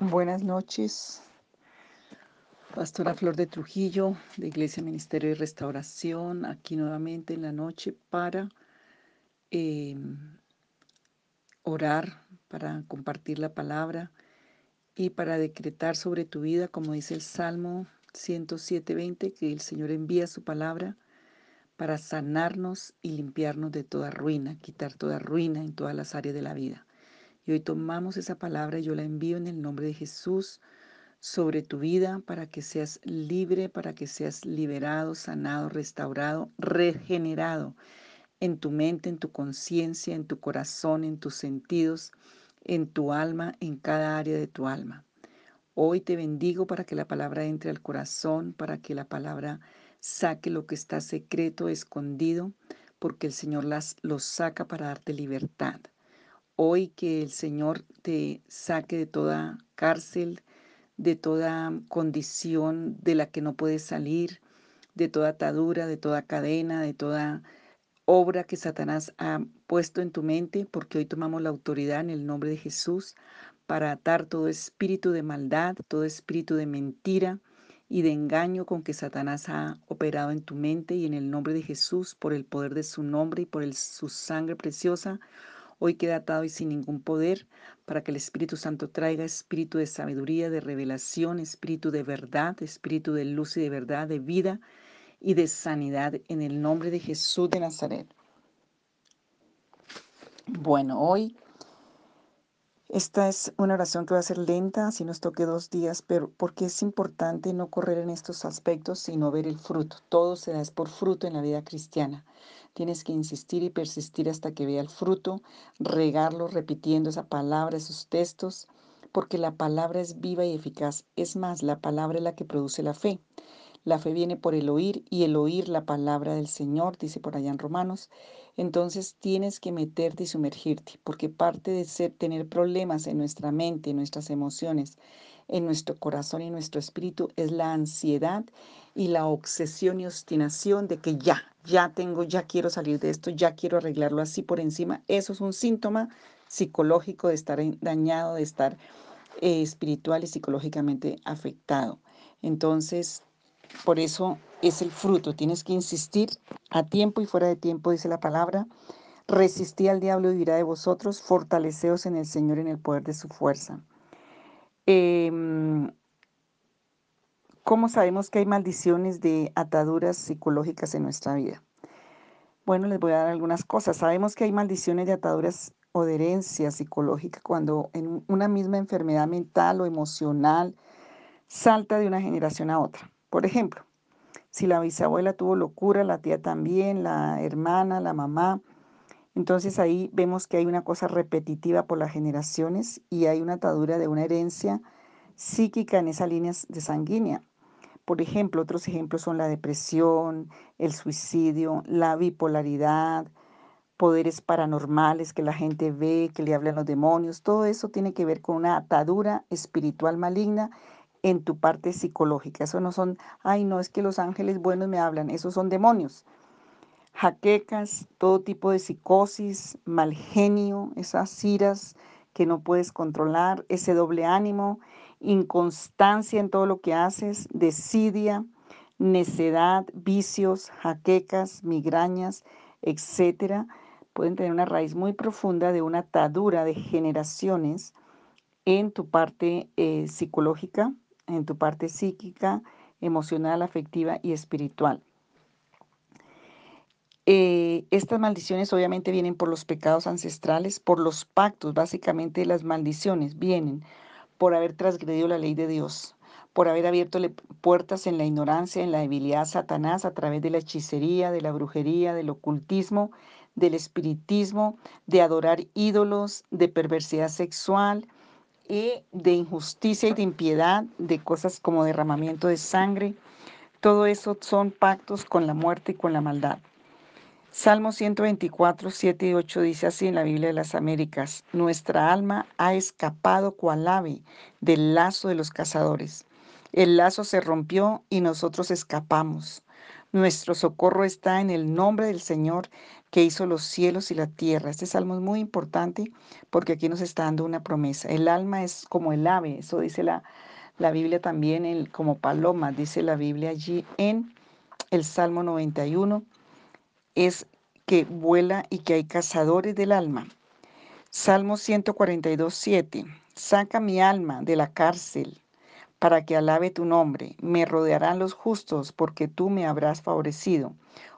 Buenas noches, Pastora Flor de Trujillo, de Iglesia Ministerio de Restauración, aquí nuevamente en la noche para em, orar, para compartir la palabra y para decretar sobre tu vida, como dice el Salmo 107.20, que el Señor envía su palabra para sanarnos y limpiarnos de toda ruina, quitar toda ruina en todas las áreas de la vida. Y hoy tomamos esa palabra y yo la envío en el nombre de Jesús sobre tu vida para que seas libre, para que seas liberado, sanado, restaurado, regenerado en tu mente, en tu conciencia, en tu corazón, en tus sentidos, en tu alma, en cada área de tu alma. Hoy te bendigo para que la palabra entre al corazón, para que la palabra saque lo que está secreto, escondido, porque el Señor las, los saca para darte libertad. Hoy que el Señor te saque de toda cárcel, de toda condición de la que no puedes salir, de toda atadura, de toda cadena, de toda obra que Satanás ha puesto en tu mente, porque hoy tomamos la autoridad en el nombre de Jesús para atar todo espíritu de maldad, todo espíritu de mentira y de engaño con que Satanás ha operado en tu mente y en el nombre de Jesús, por el poder de su nombre y por su sangre preciosa. Hoy queda atado y sin ningún poder para que el Espíritu Santo traiga espíritu de sabiduría, de revelación, espíritu de verdad, espíritu de luz y de verdad, de vida y de sanidad en el nombre de Jesús de Nazaret. Bueno, hoy esta es una oración que va a ser lenta, así nos toque dos días, pero porque es importante no correr en estos aspectos, sino ver el fruto. Todo se da es por fruto en la vida cristiana. Tienes que insistir y persistir hasta que vea el fruto, regarlo repitiendo esa palabra, esos textos, porque la palabra es viva y eficaz. Es más, la palabra es la que produce la fe. La fe viene por el oír y el oír la palabra del Señor, dice por allá en Romanos. Entonces tienes que meterte y sumergirte, porque parte de ser, tener problemas en nuestra mente, en nuestras emociones, en nuestro corazón y en nuestro espíritu es la ansiedad y la obsesión y obstinación de que ya, ya tengo, ya quiero salir de esto, ya quiero arreglarlo así por encima. Eso es un síntoma psicológico de estar dañado, de estar eh, espiritual y psicológicamente afectado. Entonces, por eso es el fruto. Tienes que insistir a tiempo y fuera de tiempo, dice la palabra. Resistí al diablo y dirá de vosotros, fortaleceos en el Señor en el poder de su fuerza. Em, ¿Cómo sabemos que hay maldiciones de ataduras psicológicas en nuestra vida? Bueno, les voy a dar algunas cosas. Sabemos que hay maldiciones de ataduras o de herencia psicológica cuando en una misma enfermedad mental o emocional salta de una generación a otra. Por ejemplo, si la bisabuela tuvo locura, la tía también, la hermana, la mamá, entonces ahí vemos que hay una cosa repetitiva por las generaciones y hay una atadura de una herencia psíquica en esa línea de sanguínea. Por ejemplo, otros ejemplos son la depresión, el suicidio, la bipolaridad, poderes paranormales que la gente ve, que le hablan los demonios. Todo eso tiene que ver con una atadura espiritual maligna en tu parte psicológica. Eso no son, ay, no, es que los ángeles buenos me hablan, esos son demonios. Jaquecas, todo tipo de psicosis, mal genio, esas iras que no puedes controlar, ese doble ánimo, inconstancia en todo lo que haces, desidia, necedad, vicios, jaquecas, migrañas, etcétera, pueden tener una raíz muy profunda de una atadura de generaciones en tu parte eh, psicológica, en tu parte psíquica, emocional, afectiva y espiritual. Eh, estas maldiciones obviamente vienen por los pecados ancestrales, por los pactos, básicamente las maldiciones vienen por haber transgredido la ley de Dios, por haber abierto puertas en la ignorancia, en la debilidad a Satanás a través de la hechicería, de la brujería, del ocultismo, del espiritismo, de adorar ídolos, de perversidad sexual, y de injusticia y de impiedad, de cosas como derramamiento de sangre. Todo eso son pactos con la muerte y con la maldad. Salmo 124, 7 y 8 dice así en la Biblia de las Américas, Nuestra alma ha escapado cual ave del lazo de los cazadores. El lazo se rompió y nosotros escapamos. Nuestro socorro está en el nombre del Señor que hizo los cielos y la tierra. Este salmo es muy importante porque aquí nos está dando una promesa. El alma es como el ave, eso dice la, la Biblia también, como paloma, dice la Biblia allí en el Salmo 91, es que vuela y que hay cazadores del alma. Salmo 142, 7. Saca mi alma de la cárcel para que alabe tu nombre. Me rodearán los justos porque tú me habrás favorecido.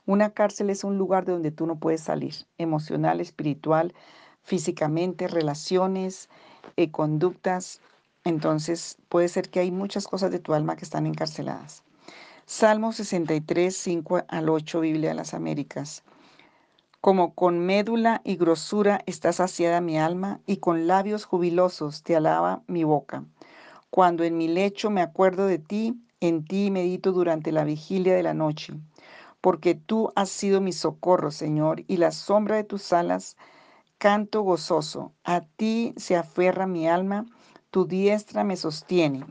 Una cárcel es un lugar de donde tú no puedes salir, emocional, espiritual, físicamente, relaciones, eh, conductas. Entonces puede ser que hay muchas cosas de tu alma que están encarceladas. Salmo 63, 5 al 8, Biblia de las Américas. Como con médula y grosura está saciada mi alma, y con labios jubilosos te alaba mi boca. Cuando en mi lecho me acuerdo de ti, en ti medito durante la vigilia de la noche, porque tú has sido mi socorro, Señor, y la sombra de tus alas canto gozoso. A ti se aferra mi alma, tu diestra me sostiene.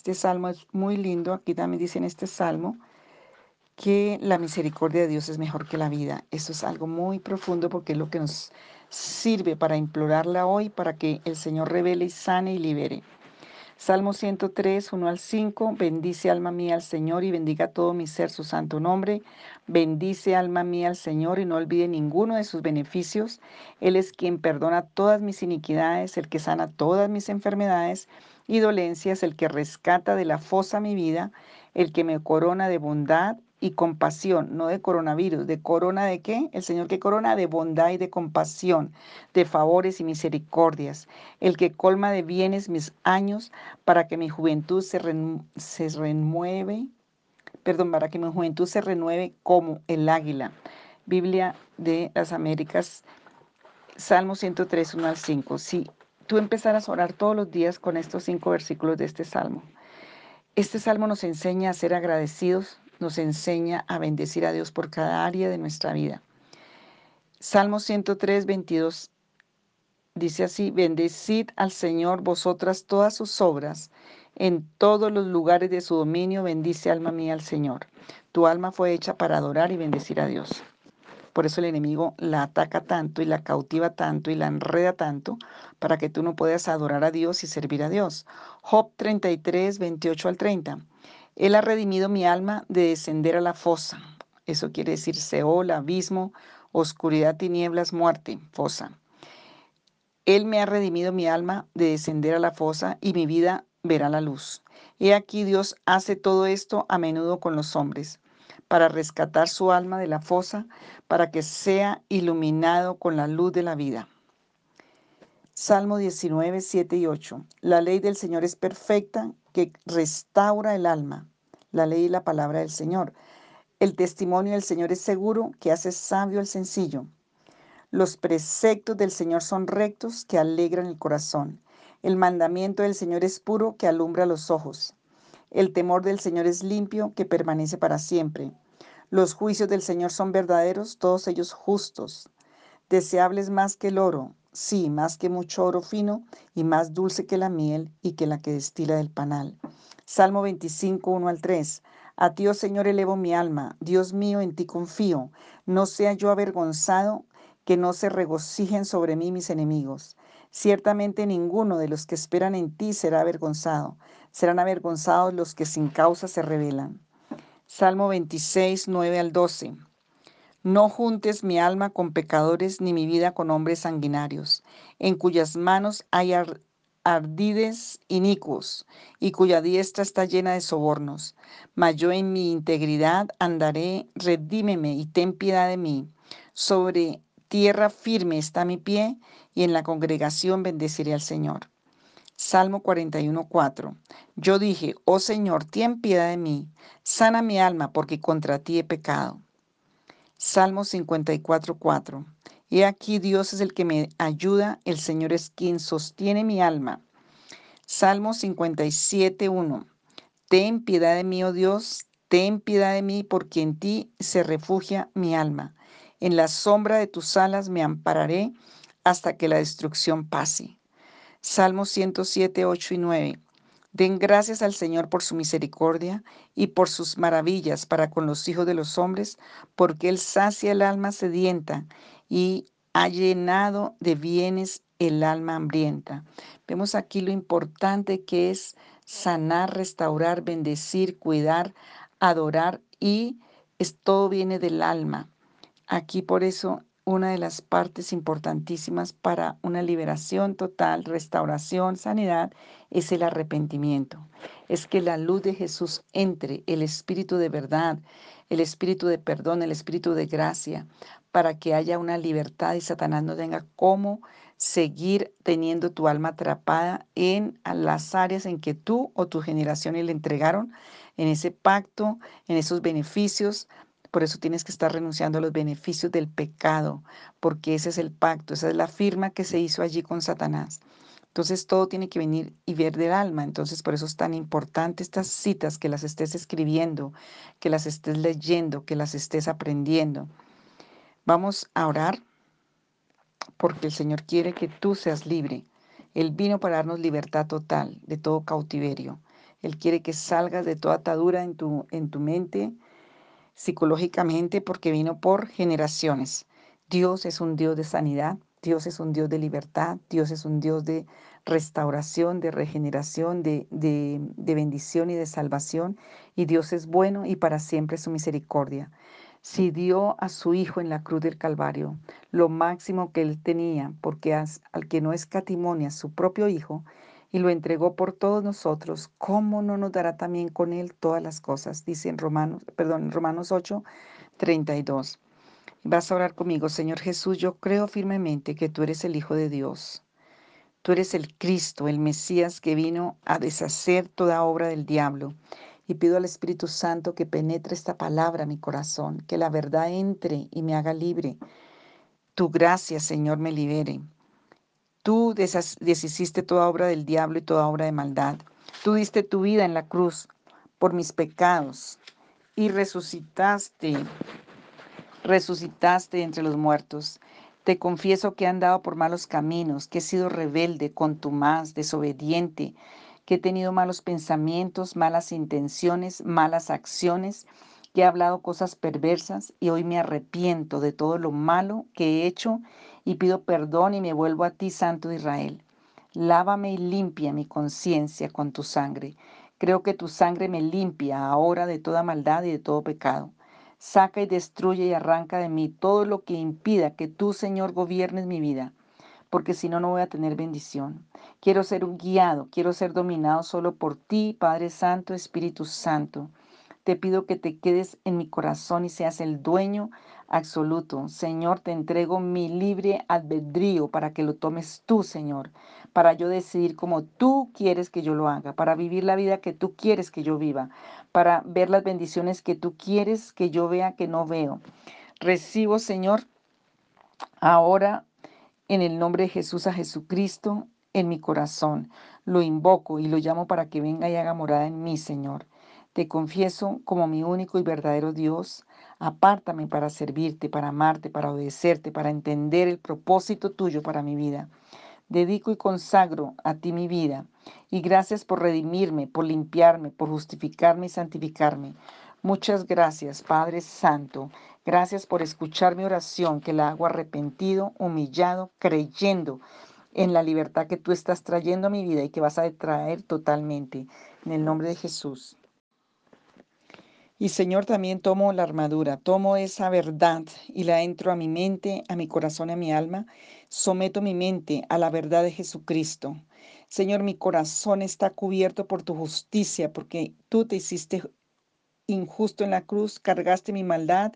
Este salmo es muy lindo. Aquí también dice en este salmo que la misericordia de Dios es mejor que la vida. Eso es algo muy profundo porque es lo que nos sirve para implorarla hoy, para que el Señor revele sane y libere. Salmo 103, 1 al 5. Bendice alma mía al Señor y bendiga todo mi ser su santo nombre. Bendice alma mía al Señor y no olvide ninguno de sus beneficios. Él es quien perdona todas mis iniquidades, el que sana todas mis enfermedades y dolencias, el que rescata de la fosa mi vida, el que me corona de bondad y compasión, no de coronavirus, de corona de qué? El Señor que corona de bondad y de compasión, de favores y misericordias, el que colma de bienes mis años para que mi juventud se, renueve, perdón, para que mi juventud se renueve como el águila. Biblia de las Américas, Salmo 103, 1 al 5. Si tú empezaras a orar todos los días con estos cinco versículos de este salmo, este salmo nos enseña a ser agradecidos nos enseña a bendecir a Dios por cada área de nuestra vida. Salmo 103, 22 dice así, bendecid al Señor vosotras todas sus obras, en todos los lugares de su dominio, bendice alma mía al Señor. Tu alma fue hecha para adorar y bendecir a Dios. Por eso el enemigo la ataca tanto y la cautiva tanto y la enreda tanto para que tú no puedas adorar a Dios y servir a Dios. Job 33, 28 al 30. Él ha redimido mi alma de descender a la fosa. Eso quiere decir Seol, abismo, oscuridad, tinieblas, muerte, fosa. Él me ha redimido mi alma de descender a la fosa y mi vida verá la luz. He aquí Dios hace todo esto a menudo con los hombres, para rescatar su alma de la fosa, para que sea iluminado con la luz de la vida. Salmo 19, 7 y 8. La ley del Señor es perfecta, que restaura el alma. La ley y la palabra del Señor. El testimonio del Señor es seguro, que hace sabio el sencillo. Los preceptos del Señor son rectos, que alegran el corazón. El mandamiento del Señor es puro, que alumbra los ojos. El temor del Señor es limpio, que permanece para siempre. Los juicios del Señor son verdaderos, todos ellos justos. Deseables más que el oro, sí, más que mucho oro fino, y más dulce que la miel y que la que destila del panal. Salmo 25, 1 al 3. A ti, oh Señor, elevo mi alma. Dios mío, en ti confío. No sea yo avergonzado, que no se regocijen sobre mí mis enemigos. Ciertamente ninguno de los que esperan en ti será avergonzado. Serán avergonzados los que sin causa se rebelan. Salmo 26, 9 al 12. No juntes mi alma con pecadores ni mi vida con hombres sanguinarios, en cuyas manos hay ardides inicuos y cuya diestra está llena de sobornos. Mas yo en mi integridad andaré, redímeme y ten piedad de mí. Sobre tierra firme está mi pie y en la congregación bendeciré al Señor. Salmo 41.4. Yo dije, oh Señor, ten piedad de mí, sana mi alma porque contra ti he pecado. Salmo 54.4. He aquí Dios es el que me ayuda, el Señor es quien sostiene mi alma. Salmo 57.1. Ten piedad de mí, oh Dios, ten piedad de mí, porque en ti se refugia mi alma. En la sombra de tus alas me ampararé hasta que la destrucción pase. Salmo 107, 8 y 9. Den gracias al Señor por su misericordia y por sus maravillas para con los hijos de los hombres, porque Él sacia el alma sedienta y ha llenado de bienes el alma hambrienta. Vemos aquí lo importante que es sanar, restaurar, bendecir, cuidar, adorar y es, todo viene del alma. Aquí por eso una de las partes importantísimas para una liberación total, restauración, sanidad, es el arrepentimiento. Es que la luz de Jesús entre, el espíritu de verdad, el espíritu de perdón, el espíritu de gracia, para que haya una libertad y Satanás no tenga cómo seguir teniendo tu alma atrapada en las áreas en que tú o tu generación le entregaron, en ese pacto, en esos beneficios, por eso tienes que estar renunciando a los beneficios del pecado, porque ese es el pacto, esa es la firma que se hizo allí con Satanás. Entonces todo tiene que venir y ver del alma. Entonces por eso es tan importante estas citas, que las estés escribiendo, que las estés leyendo, que las estés aprendiendo. Vamos a orar porque el Señor quiere que tú seas libre. Él vino para darnos libertad total de todo cautiverio. Él quiere que salgas de toda atadura en tu, en tu mente, psicológicamente porque vino por generaciones. Dios es un Dios de sanidad, Dios es un Dios de libertad, Dios es un Dios de restauración, de regeneración, de, de, de, bendición y de salvación. Y Dios es bueno y para siempre su misericordia. Si dio a su Hijo en la cruz del Calvario lo máximo que él tenía, porque al que no escatimonia su propio Hijo, y lo entregó por todos nosotros, ¿cómo no nos dará también con él todas las cosas? Dice en Romanos, perdón, Romanos 8, 32. Vas a orar conmigo, Señor Jesús, yo creo firmemente que tú eres el Hijo de Dios. Tú eres el Cristo, el Mesías que vino a deshacer toda obra del diablo. Y pido al Espíritu Santo que penetre esta palabra a mi corazón, que la verdad entre y me haga libre. Tu gracia, Señor, me libere. Tú deshiciste toda obra del diablo y toda obra de maldad. Tú diste tu vida en la cruz por mis pecados y resucitaste, resucitaste entre los muertos. Te confieso que he andado por malos caminos, que he sido rebelde, contumaz, desobediente, que he tenido malos pensamientos, malas intenciones, malas acciones, que he hablado cosas perversas y hoy me arrepiento de todo lo malo que he hecho y pido perdón y me vuelvo a ti, Santo Israel. Lávame y limpia mi conciencia con tu sangre. Creo que tu sangre me limpia ahora de toda maldad y de todo pecado. Saca y destruye y arranca de mí todo lo que impida que tú, Señor, gobiernes mi vida, porque si no, no voy a tener bendición. Quiero ser un guiado, quiero ser dominado solo por ti, Padre Santo, Espíritu Santo. Te pido que te quedes en mi corazón y seas el dueño absoluto. Señor, te entrego mi libre albedrío para que lo tomes tú, Señor, para yo decidir como tú quieres que yo lo haga, para vivir la vida que tú quieres que yo viva, para ver las bendiciones que tú quieres que yo vea que no veo. Recibo, Señor, ahora en el nombre de Jesús a Jesucristo en mi corazón. Lo invoco y lo llamo para que venga y haga morada en mí, Señor. Te confieso como mi único y verdadero Dios. Apártame para servirte, para amarte, para obedecerte, para entender el propósito tuyo para mi vida. Dedico y consagro a ti mi vida. Y gracias por redimirme, por limpiarme, por justificarme y santificarme. Muchas gracias, Padre Santo. Gracias por escuchar mi oración, que la hago arrepentido, humillado, creyendo en la libertad que tú estás trayendo a mi vida y que vas a traer totalmente. En el nombre de Jesús. Y Señor, también tomo la armadura, tomo esa verdad y la entro a mi mente, a mi corazón, a mi alma. Someto mi mente a la verdad de Jesucristo. Señor, mi corazón está cubierto por tu justicia, porque tú te hiciste injusto en la cruz, cargaste mi maldad,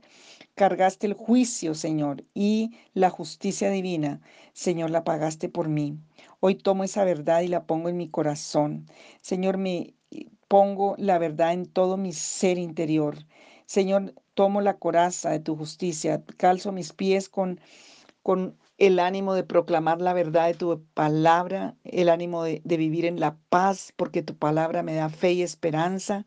cargaste el juicio, Señor, y la justicia divina, Señor, la pagaste por mí. Hoy tomo esa verdad y la pongo en mi corazón. Señor, me pongo la verdad en todo mi ser interior. Señor, tomo la coraza de tu justicia, calzo mis pies con, con el ánimo de proclamar la verdad de tu palabra, el ánimo de, de vivir en la paz, porque tu palabra me da fe y esperanza.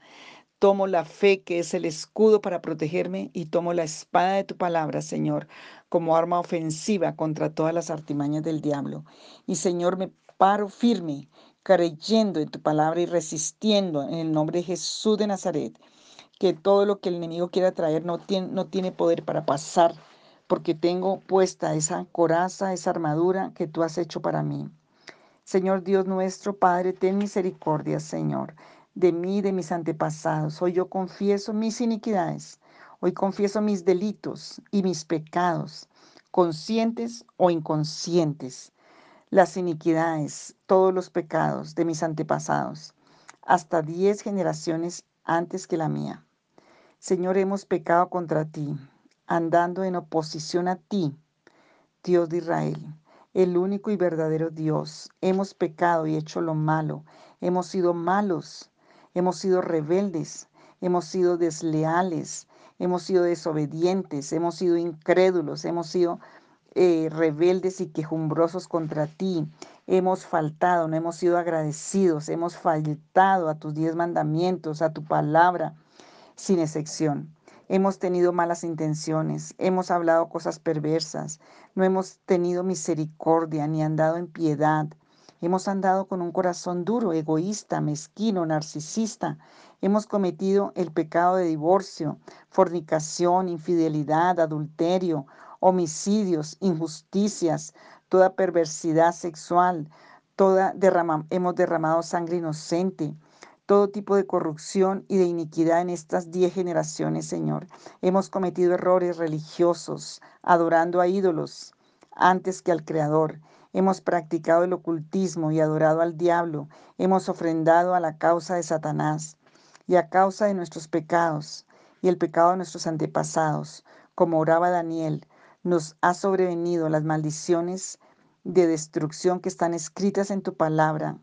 Tomo la fe que es el escudo para protegerme y tomo la espada de tu palabra, Señor, como arma ofensiva contra todas las artimañas del diablo. Y Señor, me paro firme, creyendo en tu palabra y resistiendo en el nombre de Jesús de Nazaret, que todo lo que el enemigo quiera traer no tiene, no tiene poder para pasar, porque tengo puesta esa coraza, esa armadura que tú has hecho para mí. Señor Dios nuestro, Padre, ten misericordia, Señor de mí, de mis antepasados. Hoy yo confieso mis iniquidades. Hoy confieso mis delitos y mis pecados, conscientes o inconscientes. Las iniquidades, todos los pecados de mis antepasados, hasta diez generaciones antes que la mía. Señor, hemos pecado contra ti, andando en oposición a ti, Dios de Israel, el único y verdadero Dios. Hemos pecado y hecho lo malo. Hemos sido malos hemos sido rebeldes, hemos sido desleales, hemos sido desobedientes, hemos sido incrédulos, hemos sido eh, rebeldes y quejumbrosos contra ti. Hemos faltado, no hemos sido agradecidos, hemos faltado a tus diez mandamientos, a tu palabra, sin excepción. Hemos tenido malas intenciones, hemos hablado cosas perversas, no hemos tenido misericordia ni andado en piedad. Hemos andado con un corazón duro, egoísta, mezquino, narcisista. Hemos cometido el pecado de divorcio, fornicación, infidelidad, adulterio, homicidios, injusticias, toda perversidad sexual, toda hemos derramado sangre inocente, todo tipo de corrupción y de iniquidad en estas diez generaciones, Señor. Hemos cometido errores religiosos, adorando a ídolos antes que al Creador. Hemos practicado el ocultismo y adorado al diablo. Hemos ofrendado a la causa de Satanás y a causa de nuestros pecados y el pecado de nuestros antepasados. Como oraba Daniel, nos ha sobrevenido las maldiciones de destrucción que están escritas en tu palabra.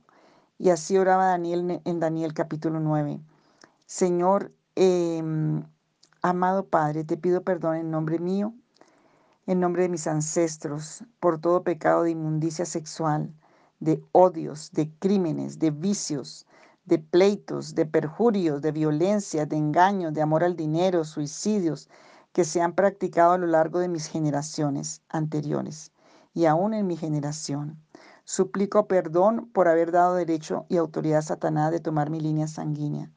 Y así oraba Daniel en Daniel capítulo 9. Señor, em, amado Padre, te pido perdón en nombre mío en nombre de mis ancestros, por todo pecado de inmundicia sexual, de odios, de crímenes, de vicios, de pleitos, de perjurios, de violencia, de engaños, de amor al dinero, suicidios, que se han practicado a lo largo de mis generaciones anteriores y aún en mi generación. Suplico perdón por haber dado derecho y autoridad a Satanás de tomar mi línea sanguínea.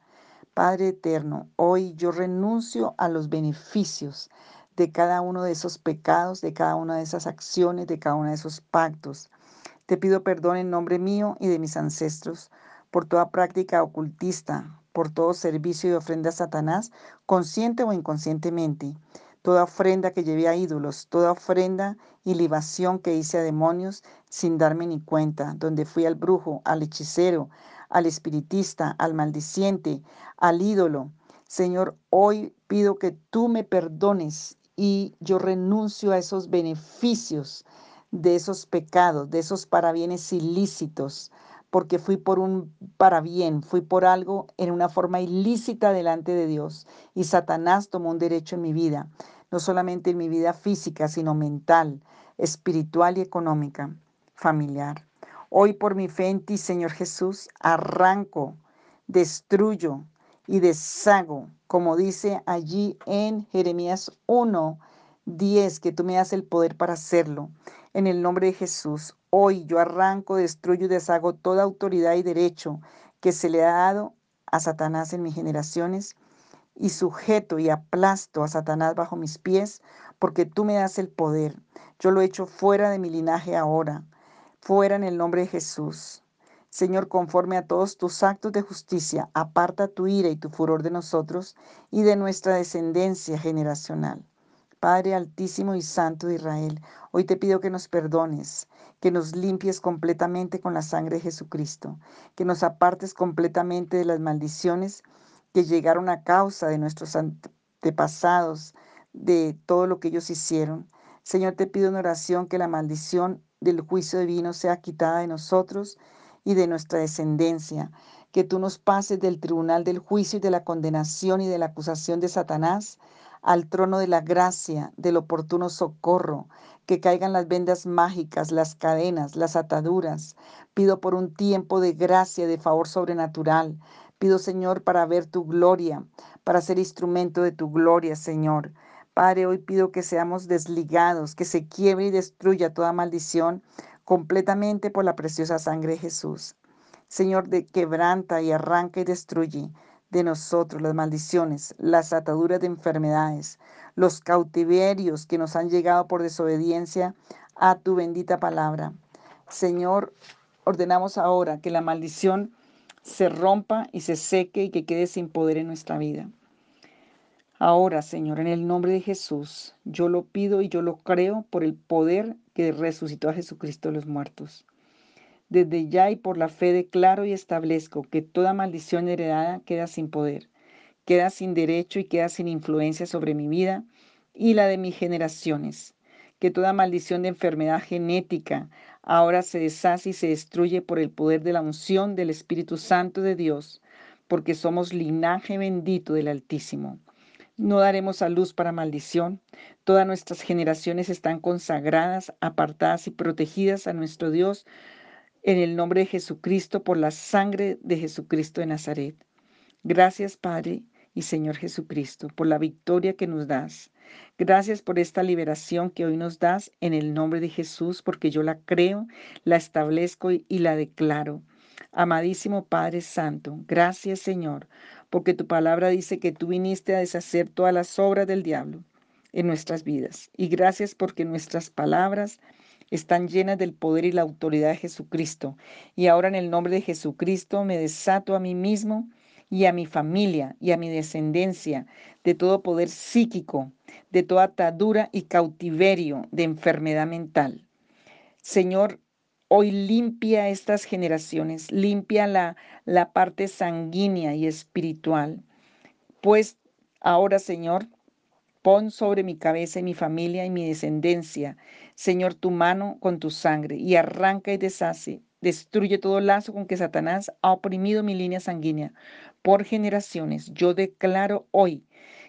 Padre eterno, hoy yo renuncio a los beneficios de cada uno de esos pecados, de cada una de esas acciones, de cada uno de esos pactos. Te pido perdón en nombre mío y de mis ancestros por toda práctica ocultista, por todo servicio y ofrenda a Satanás, consciente o inconscientemente, toda ofrenda que llevé a ídolos, toda ofrenda y libación que hice a demonios sin darme ni cuenta, donde fui al brujo, al hechicero, al espiritista, al maldiciente, al ídolo. Señor, hoy pido que tú me perdones y yo renuncio a esos beneficios de esos pecados, de esos parabienes ilícitos, porque fui por un parabien, fui por algo en una forma ilícita delante de Dios y Satanás tomó un derecho en mi vida, no solamente en mi vida física, sino mental, espiritual y económica, familiar. Hoy por mi fe en ti, Señor Jesús, arranco, destruyo y deshago como dice allí en Jeremías 1, 10, que tú me das el poder para hacerlo. En el nombre de Jesús, hoy yo arranco, destruyo y deshago toda autoridad y derecho que se le ha dado a Satanás en mis generaciones y sujeto y aplasto a Satanás bajo mis pies, porque tú me das el poder. Yo lo echo fuera de mi linaje ahora, fuera en el nombre de Jesús. Señor, conforme a todos tus actos de justicia, aparta tu ira y tu furor de nosotros y de nuestra descendencia generacional. Padre altísimo y santo de Israel, hoy te pido que nos perdones, que nos limpies completamente con la sangre de Jesucristo, que nos apartes completamente de las maldiciones que llegaron a causa de nuestros antepasados, de todo lo que ellos hicieron. Señor, te pido en oración que la maldición del juicio divino sea quitada de nosotros y de nuestra descendencia, que tú nos pases del tribunal del juicio y de la condenación y de la acusación de Satanás al trono de la gracia, del oportuno socorro, que caigan las vendas mágicas, las cadenas, las ataduras. Pido por un tiempo de gracia, de favor sobrenatural. Pido, Señor, para ver tu gloria, para ser instrumento de tu gloria, Señor. Padre, hoy pido que seamos desligados, que se quiebre y destruya toda maldición completamente por la preciosa sangre de Jesús. Señor, de quebranta y arranca y destruye de nosotros las maldiciones, las ataduras de enfermedades, los cautiverios que nos han llegado por desobediencia a tu bendita palabra. Señor, ordenamos ahora que la maldición se rompa y se seque y que quede sin poder en nuestra vida. Ahora, Señor, en el nombre de Jesús, yo lo pido y yo lo creo por el poder que resucitó a Jesucristo de los muertos. Desde ya y por la fe declaro y establezco que toda maldición heredada queda sin poder, queda sin derecho y queda sin influencia sobre mi vida y la de mis generaciones. Que toda maldición de enfermedad genética ahora se deshace y se destruye por el poder de la unción del Espíritu Santo de Dios, porque somos linaje bendito del Altísimo. No daremos a luz para maldición. Todas nuestras generaciones están consagradas, apartadas y protegidas a nuestro Dios en el nombre de Jesucristo, por la sangre de Jesucristo de Nazaret. Gracias, Padre y Señor Jesucristo, por la victoria que nos das. Gracias por esta liberación que hoy nos das en el nombre de Jesús, porque yo la creo, la establezco y la declaro. Amadísimo Padre Santo, gracias Señor, porque tu palabra dice que tú viniste a deshacer todas las obras del diablo en nuestras vidas. Y gracias porque nuestras palabras están llenas del poder y la autoridad de Jesucristo. Y ahora en el nombre de Jesucristo me desato a mí mismo y a mi familia y a mi descendencia de todo poder psíquico, de toda atadura y cautiverio de enfermedad mental. Señor, hoy limpia estas generaciones, limpia la, la parte sanguínea y espiritual. Pues ahora, Señor, Pon sobre mi cabeza y mi familia y mi descendencia, Señor, tu mano con tu sangre y arranca y deshace, destruye todo lazo con que Satanás ha oprimido mi línea sanguínea por generaciones. Yo declaro hoy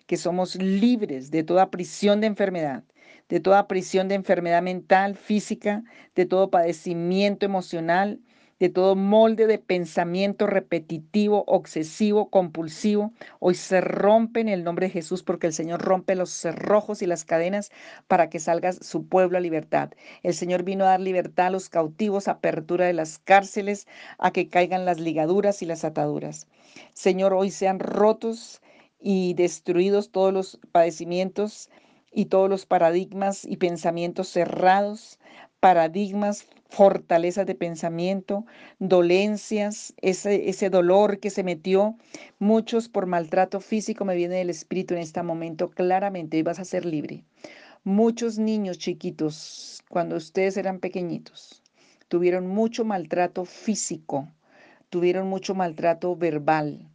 que somos libres de toda prisión de enfermedad, de toda prisión de enfermedad mental, física, de todo padecimiento emocional, de todo molde de pensamiento repetitivo, obsesivo, compulsivo. Hoy se rompe en el nombre de Jesús porque el Señor rompe los cerrojos y las cadenas para que salga su pueblo a libertad. El Señor vino a dar libertad a los cautivos, apertura de las cárceles, a que caigan las ligaduras y las ataduras. Señor, hoy sean rotos y destruidos todos los padecimientos y todos los paradigmas y pensamientos cerrados, paradigmas fortalezas de pensamiento, dolencias, ese, ese dolor que se metió, muchos por maltrato físico, me viene del Espíritu en este momento claramente y vas a ser libre. Muchos niños chiquitos, cuando ustedes eran pequeñitos, tuvieron mucho maltrato físico, tuvieron mucho maltrato verbal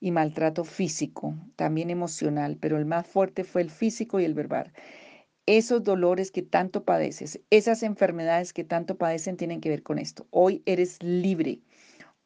y maltrato físico, también emocional, pero el más fuerte fue el físico y el verbal esos dolores que tanto padeces, esas enfermedades que tanto padecen tienen que ver con esto. Hoy eres libre.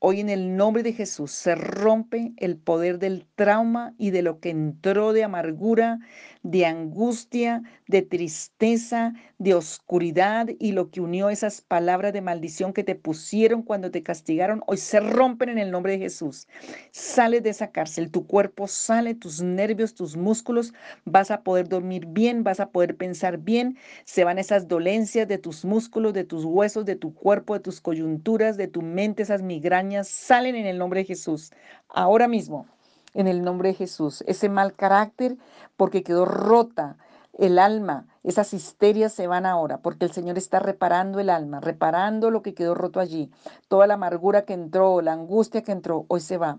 Hoy en el nombre de Jesús se rompe el poder del trauma y de lo que entró de amargura, de angustia, de tristeza, de oscuridad y lo que unió esas palabras de maldición que te pusieron cuando te castigaron. Hoy se rompen en el nombre de Jesús. Sales de esa cárcel, tu cuerpo sale, tus nervios, tus músculos, vas a poder dormir bien, vas a poder pensar bien, se van esas dolencias de tus músculos, de tus huesos, de tu cuerpo, de tus coyunturas, de tu mente, esas migrañas salen en el nombre de Jesús. Ahora mismo, en el nombre de Jesús. Ese mal carácter porque quedó rota el alma. Esas histerias se van ahora porque el Señor está reparando el alma, reparando lo que quedó roto allí. Toda la amargura que entró, la angustia que entró, hoy se va.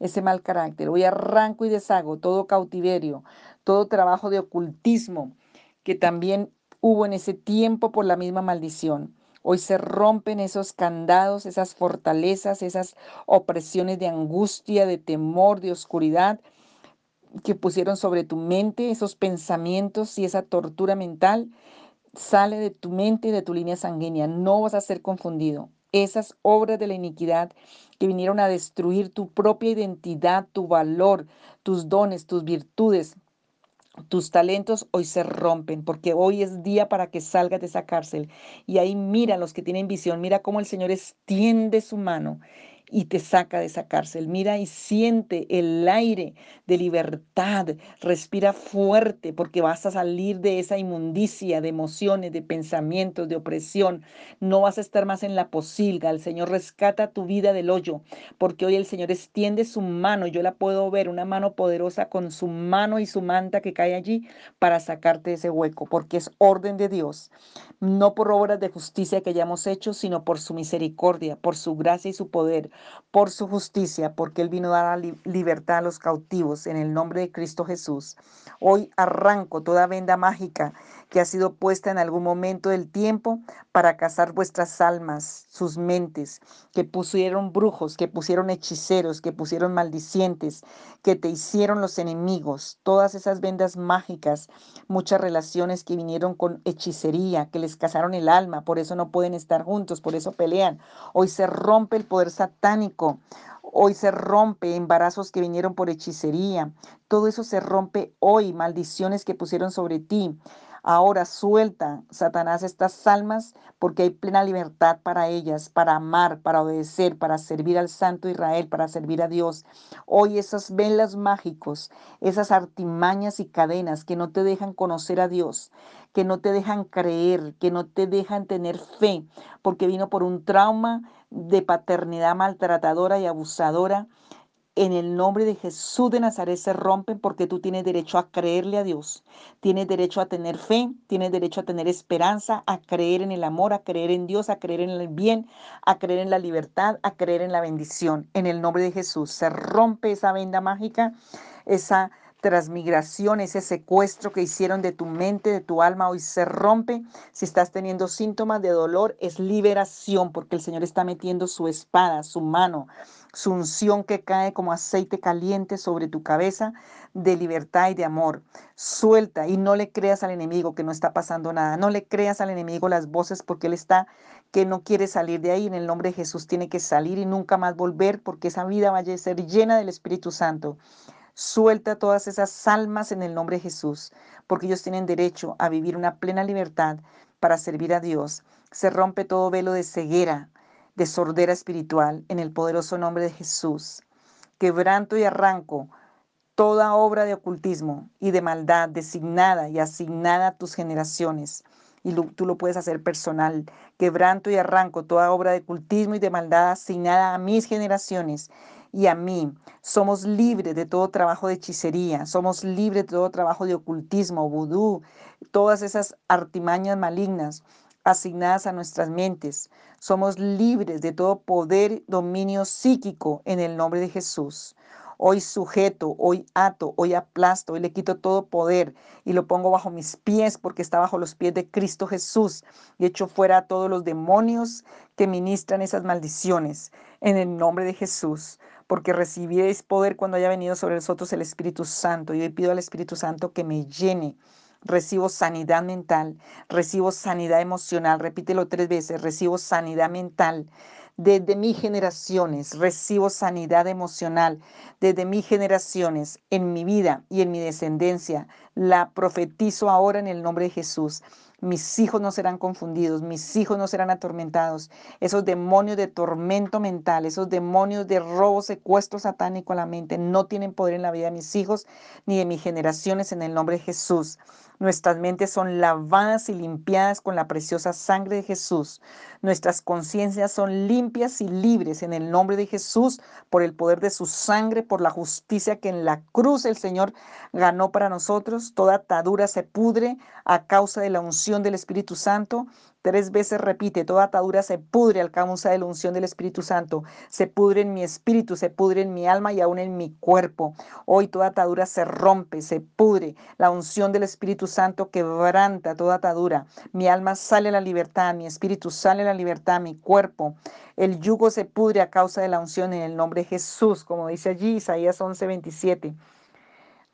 Ese mal carácter. Hoy arranco y deshago todo cautiverio, todo trabajo de ocultismo que también hubo en ese tiempo por la misma maldición. Hoy se rompen esos candados, esas fortalezas, esas opresiones de angustia, de temor, de oscuridad que pusieron sobre tu mente, esos pensamientos y esa tortura mental. Sale de tu mente y de tu línea sanguínea. No vas a ser confundido. Esas obras de la iniquidad que vinieron a destruir tu propia identidad, tu valor, tus dones, tus virtudes, tus talentos hoy se rompen porque hoy es día para que salgas de esa cárcel. Y ahí mira los que tienen visión, mira cómo el Señor extiende su mano y te saca de esa cárcel. Mira y siente el aire de libertad. Respira fuerte porque vas a salir de esa inmundicia de emociones, de pensamientos, de opresión. No vas a estar más en la posilga. El Señor rescata tu vida del hoyo porque hoy el Señor extiende su mano. Yo la puedo ver, una mano poderosa con su mano y su manta que cae allí para sacarte de ese hueco porque es orden de Dios. No por obras de justicia que hayamos hecho, sino por su misericordia, por su gracia y su poder, por su justicia, porque Él vino a dar libertad a los cautivos en el nombre de Cristo Jesús. Hoy arranco toda venda mágica que ha sido puesta en algún momento del tiempo para cazar vuestras almas, sus mentes, que pusieron brujos, que pusieron hechiceros, que pusieron maldicientes, que te hicieron los enemigos, todas esas vendas mágicas, muchas relaciones que vinieron con hechicería, que les cazaron el alma, por eso no pueden estar juntos, por eso pelean. Hoy se rompe el poder satánico. Hoy se rompe embarazos que vinieron por hechicería. Todo eso se rompe hoy, maldiciones que pusieron sobre ti. Ahora suelta, Satanás, estas almas porque hay plena libertad para ellas, para amar, para obedecer, para servir al Santo Israel, para servir a Dios. Hoy esas velas mágicos, esas artimañas y cadenas que no te dejan conocer a Dios, que no te dejan creer, que no te dejan tener fe, porque vino por un trauma de paternidad maltratadora y abusadora en el nombre de Jesús de Nazaret se rompen porque tú tienes derecho a creerle a Dios, tienes derecho a tener fe, tienes derecho a tener esperanza, a creer en el amor, a creer en Dios, a creer en el bien, a creer en la libertad, a creer en la bendición. En el nombre de Jesús se rompe esa venda mágica, esa transmigración, ese secuestro que hicieron de tu mente, de tu alma, hoy se rompe. Si estás teniendo síntomas de dolor, es liberación, porque el Señor está metiendo su espada, su mano, su unción que cae como aceite caliente sobre tu cabeza de libertad y de amor. Suelta y no le creas al enemigo que no está pasando nada. No le creas al enemigo las voces porque él está que no quiere salir de ahí. En el nombre de Jesús tiene que salir y nunca más volver porque esa vida vaya a ser llena del Espíritu Santo. Suelta todas esas almas en el nombre de Jesús, porque ellos tienen derecho a vivir una plena libertad para servir a Dios. Se rompe todo velo de ceguera, de sordera espiritual, en el poderoso nombre de Jesús. Quebranto y arranco toda obra de ocultismo y de maldad designada y asignada a tus generaciones. Y tú lo puedes hacer personal. Quebranto y arranco toda obra de ocultismo y de maldad asignada a mis generaciones y a mí. Somos libres de todo trabajo de hechicería, somos libres de todo trabajo de ocultismo, vudú, todas esas artimañas malignas asignadas a nuestras mentes. Somos libres de todo poder, dominio psíquico en el nombre de Jesús. Hoy sujeto, hoy ato, hoy aplasto, hoy le quito todo poder y lo pongo bajo mis pies porque está bajo los pies de Cristo Jesús y echo fuera a todos los demonios que ministran esas maldiciones en el nombre de Jesús porque recibiréis poder cuando haya venido sobre nosotros el Espíritu Santo. Y hoy pido al Espíritu Santo que me llene. Recibo sanidad mental, recibo sanidad emocional, repítelo tres veces, recibo sanidad mental, desde mis generaciones recibo sanidad emocional. Desde mis generaciones, en mi vida y en mi descendencia, la profetizo ahora en el nombre de Jesús. Mis hijos no serán confundidos, mis hijos no serán atormentados. Esos demonios de tormento mental, esos demonios de robo, secuestro satánico a la mente, no tienen poder en la vida de mis hijos ni de mis generaciones en el nombre de Jesús. Nuestras mentes son lavadas y limpiadas con la preciosa sangre de Jesús. Nuestras conciencias son limpias y libres en el nombre de Jesús por el poder de su sangre, por la justicia que en la cruz el Señor ganó para nosotros. Toda atadura se pudre a causa de la unción del Espíritu Santo. Tres veces repite, toda atadura se pudre al causa de la unción del Espíritu Santo. Se pudre en mi espíritu, se pudre en mi alma y aún en mi cuerpo. Hoy toda atadura se rompe, se pudre. La unción del Espíritu Santo quebranta toda atadura. Mi alma sale a la libertad, mi espíritu sale a la libertad, mi cuerpo. El yugo se pudre a causa de la unción en el nombre de Jesús, como dice allí Isaías 11:27.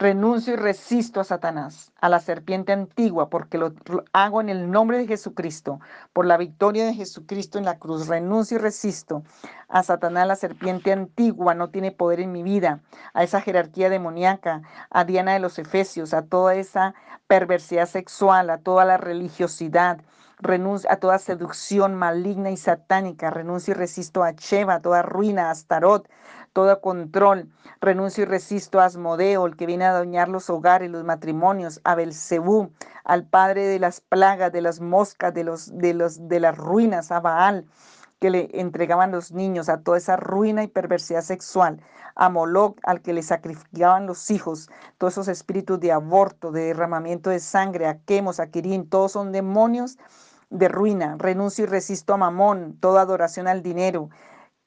Renuncio y resisto a Satanás, a la serpiente antigua, porque lo, hago en el nombre de Jesucristo, por la victoria de Jesucristo en la cruz. Renuncio y resisto a Satanás, la serpiente antigua, no tiene poder en mi vida, a esa jerarquía demoníaca, a Diana de los Efesios, a toda esa perversidad sexual, a toda la religiosidad, renuncio a toda seducción maligna y satánica, renuncio y resisto a Sheba, a toda ruina, a Astarot, todo control, renuncio y resisto a Asmodeo, el que viene a dañar los hogares, los matrimonios, a Belcebú, al padre de las plagas, de las moscas, de, los, de, los, de las ruinas, a Baal, que le entregaban los niños, a toda esa ruina y perversidad sexual, a Moloch, al que le sacrificaban los hijos, todos esos espíritus de aborto, de derramamiento de sangre, a Quemos, a Quirín, todos son demonios de ruina. Renuncio y resisto a Mamón, toda adoración al dinero,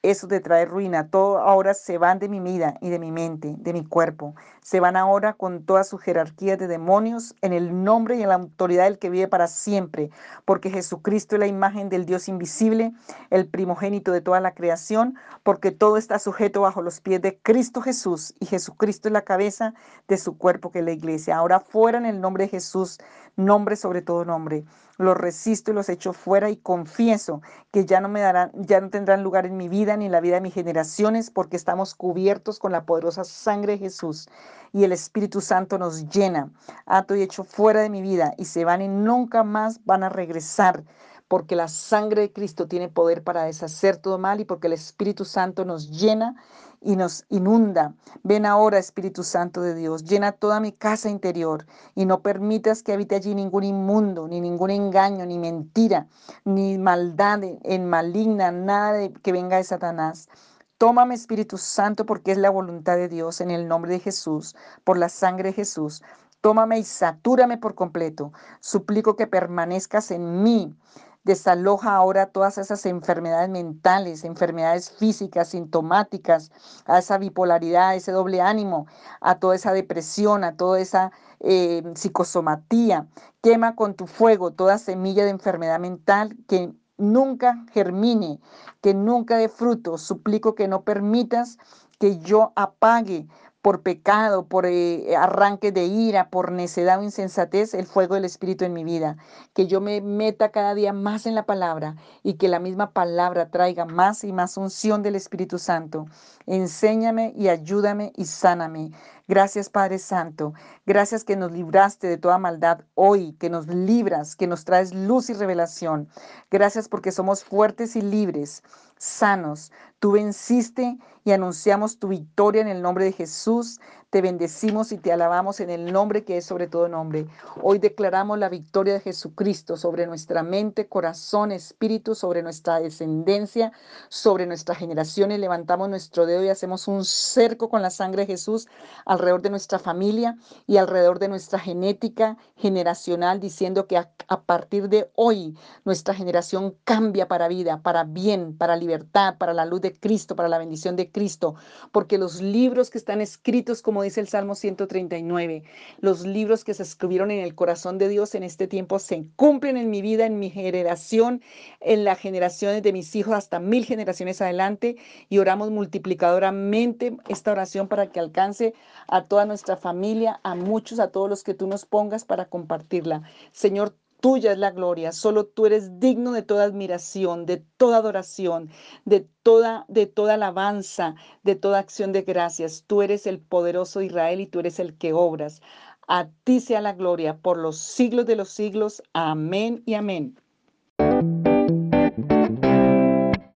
eso te trae ruina. Todo ahora se van de mi vida y de mi mente, de mi cuerpo. Se van ahora con toda su jerarquía de demonios en el nombre y en la autoridad del que vive para siempre, porque Jesucristo es la imagen del Dios invisible, el primogénito de toda la creación, porque todo está sujeto bajo los pies de Cristo Jesús y Jesucristo es la cabeza de su cuerpo que es la iglesia. Ahora fuera en el nombre de Jesús, nombre sobre todo nombre los resisto y los echo fuera y confieso que ya no me darán, ya no tendrán lugar en mi vida ni en la vida de mis generaciones porque estamos cubiertos con la poderosa sangre de Jesús y el Espíritu Santo nos llena. Ato y echo fuera de mi vida y se van y nunca más van a regresar porque la sangre de Cristo tiene poder para deshacer todo mal y porque el Espíritu Santo nos llena y nos inunda. Ven ahora, Espíritu Santo de Dios, llena toda mi casa interior y no permitas que habite allí ningún inmundo, ni ningún engaño, ni mentira, ni maldad en maligna, nada de que venga de Satanás. Tómame, Espíritu Santo, porque es la voluntad de Dios, en el nombre de Jesús, por la sangre de Jesús. Tómame y satúrame por completo. Suplico que permanezcas en mí Desaloja ahora todas esas enfermedades mentales, enfermedades físicas, sintomáticas, a esa bipolaridad, a ese doble ánimo, a toda esa depresión, a toda esa eh, psicosomatía. Quema con tu fuego toda semilla de enfermedad mental que nunca germine, que nunca dé fruto. Suplico que no permitas que yo apague por pecado, por eh, arranque de ira, por necedad o insensatez, el fuego del Espíritu en mi vida. Que yo me meta cada día más en la palabra y que la misma palabra traiga más y más unción del Espíritu Santo. Enséñame y ayúdame y sáname. Gracias Padre Santo. Gracias que nos libraste de toda maldad hoy, que nos libras, que nos traes luz y revelación. Gracias porque somos fuertes y libres, sanos. Tú venciste y anunciamos tu victoria en el nombre de Jesús. Te bendecimos y te alabamos en el nombre que es sobre todo nombre. Hoy declaramos la victoria de Jesucristo sobre nuestra mente, corazón, espíritu, sobre nuestra descendencia, sobre nuestra generación y levantamos nuestro dedo y hacemos un cerco con la sangre de Jesús alrededor de nuestra familia y alrededor de nuestra genética generacional, diciendo que a, partir de hoy nuestra generación cambia para vida, para bien, para libertad, para la luz de Cristo, para la bendición de Cristo, porque los libros que están escritos dice el Salmo 139. Los libros que se escribieron en el corazón de Dios en este tiempo se cumplen en mi vida, en mi generación, en las generaciones de mis hijos, hasta mil generaciones adelante. Y oramos multiplicadoramente esta oración para que alcance a toda nuestra familia, a muchos, a todos los que tú nos pongas para compartirla. Señor, Tuya es la gloria, solo tú eres digno de toda admiración, de toda adoración, de toda, de toda alabanza, de toda acción de gracias. Tú eres el poderoso Israel y tú eres el que obras. A ti sea la gloria por los siglos de los siglos. Amén y amén.